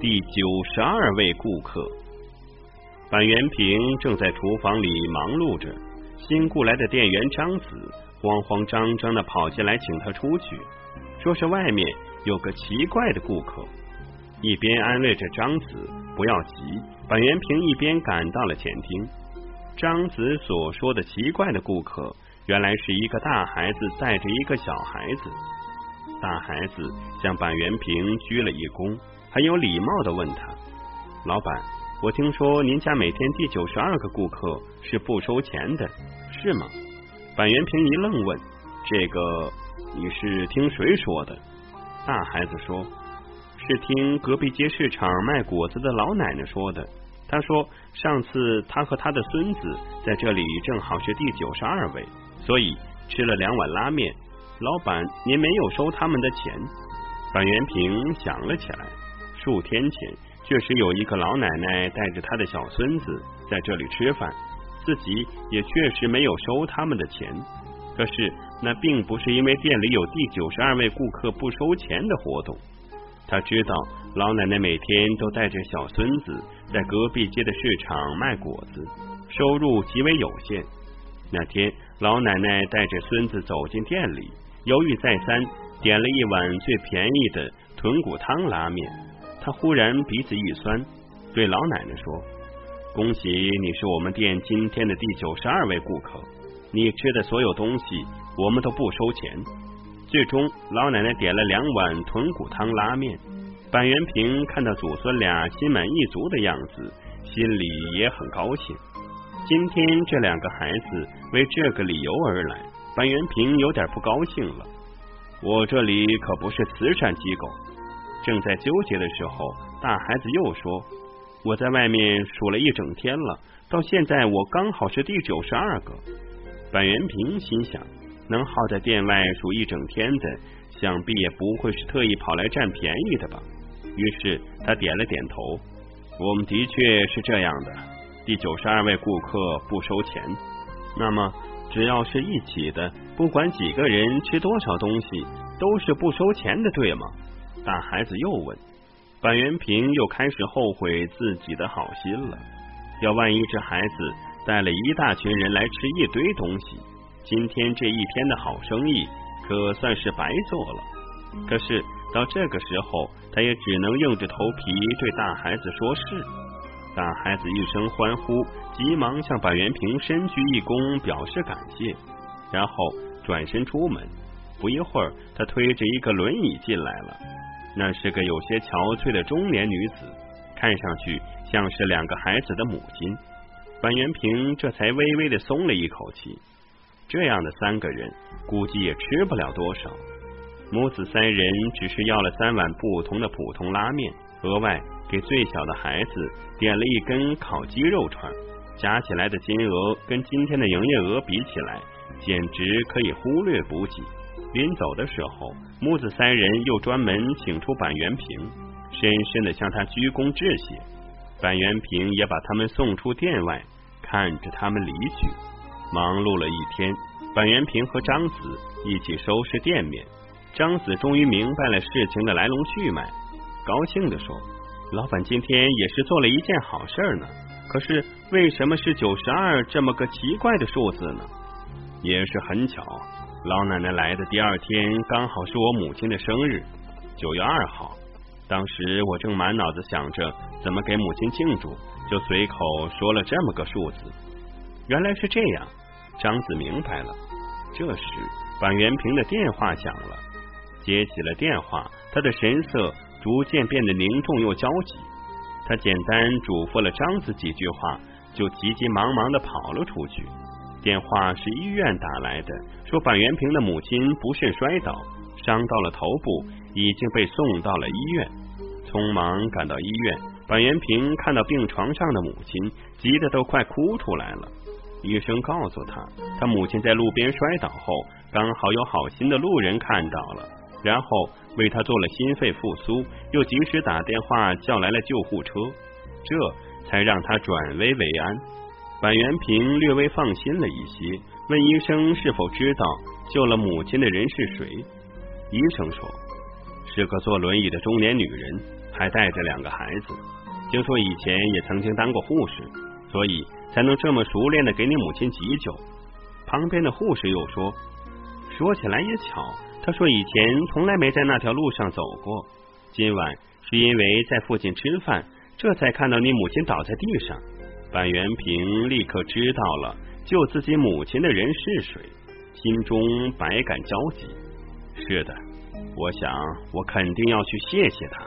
第九十二位顾客，板垣平正在厨房里忙碌着。新雇来的店员张子慌慌张张的跑进来，请他出去，说是外面有个奇怪的顾客。一边安慰着张子不要急，板垣平一边赶到了前厅。张子所说的奇怪的顾客，原来是一个大孩子带着一个小孩子。大孩子向板垣平鞠了一躬。很有礼貌的问他：“老板，我听说您家每天第九十二个顾客是不收钱的，是吗？”板垣平一愣，问：“这个你是听谁说的？”大孩子说：“是听隔壁街市场卖果子的老奶奶说的。她说上次她和她的孙子在这里正好是第九十二位，所以吃了两碗拉面。老板，您没有收他们的钱。”板元平想了起来。数天前，确实有一个老奶奶带着她的小孙子在这里吃饭，自己也确实没有收他们的钱。可是那并不是因为店里有第九十二位顾客不收钱的活动。他知道老奶奶每天都带着小孙子在隔壁街的市场卖果子，收入极为有限。那天，老奶奶带着孙子走进店里，犹豫再三，点了一碗最便宜的豚骨汤拉面。他忽然鼻子一酸，对老奶奶说：“恭喜你是我们店今天的第九十二位顾客，你吃的所有东西我们都不收钱。”最终，老奶奶点了两碗豚骨汤拉面。板垣平看到祖孙俩心满意足的样子，心里也很高兴。今天这两个孩子为这个理由而来，板元平有点不高兴了。我这里可不是慈善机构。正在纠结的时候，大孩子又说：“我在外面数了一整天了，到现在我刚好是第九十二个。”板元平心想：能耗在店外数一整天的，想必也不会是特意跑来占便宜的吧。于是他点了点头：“我们的确是这样的，第九十二位顾客不收钱。那么只要是一起的，不管几个人吃多少东西，都是不收钱的，对吗？”大孩子又问，板垣平又开始后悔自己的好心了。要万一这孩子带了一大群人来吃一堆东西，今天这一天的好生意可算是白做了。可是到这个时候，他也只能硬着头皮对大孩子说是。大孩子一声欢呼，急忙向板垣平深鞠一躬，表示感谢，然后转身出门。不一会儿，他推着一个轮椅进来了。那是个有些憔悴的中年女子，看上去像是两个孩子的母亲。板垣平这才微微的松了一口气。这样的三个人，估计也吃不了多少。母子三人只是要了三碗不同的普通拉面，额外给最小的孩子点了一根烤鸡肉串，加起来的金额跟今天的营业额比起来，简直可以忽略不计。临走的时候，母子三人又专门请出板垣平，深深的向他鞠躬致谢。板垣平也把他们送出店外，看着他们离去。忙碌了一天，板垣平和张子一起收拾店面。张子终于明白了事情的来龙去脉，高兴的说：“老板今天也是做了一件好事呢。可是为什么是九十二这么个奇怪的数字呢？也是很巧。”老奶奶来的第二天，刚好是我母亲的生日，九月二号。当时我正满脑子想着怎么给母亲庆祝，就随口说了这么个数字。原来是这样，张子明白了。这时，板元平的电话响了，接起了电话，他的神色逐渐变得凝重又焦急。他简单嘱咐了张子几句话，就急急忙忙的跑了出去。电话是医院打来的，说板元平的母亲不慎摔倒，伤到了头部，已经被送到了医院。匆忙赶到医院，板元平看到病床上的母亲，急得都快哭出来了。医生告诉他，他母亲在路边摔倒后，刚好有好心的路人看到了，然后为他做了心肺复苏，又及时打电话叫来了救护车，这才让他转危为安。板元平略微放心了一些，问医生是否知道救了母亲的人是谁。医生说是个坐轮椅的中年女人，还带着两个孩子。听说以前也曾经当过护士，所以才能这么熟练的给你母亲急救。旁边的护士又说：“说起来也巧，他说以前从来没在那条路上走过，今晚是因为在附近吃饭，这才看到你母亲倒在地上。”板元平立刻知道了救自己母亲的人是谁，心中百感交集。是的，我想我肯定要去谢谢他。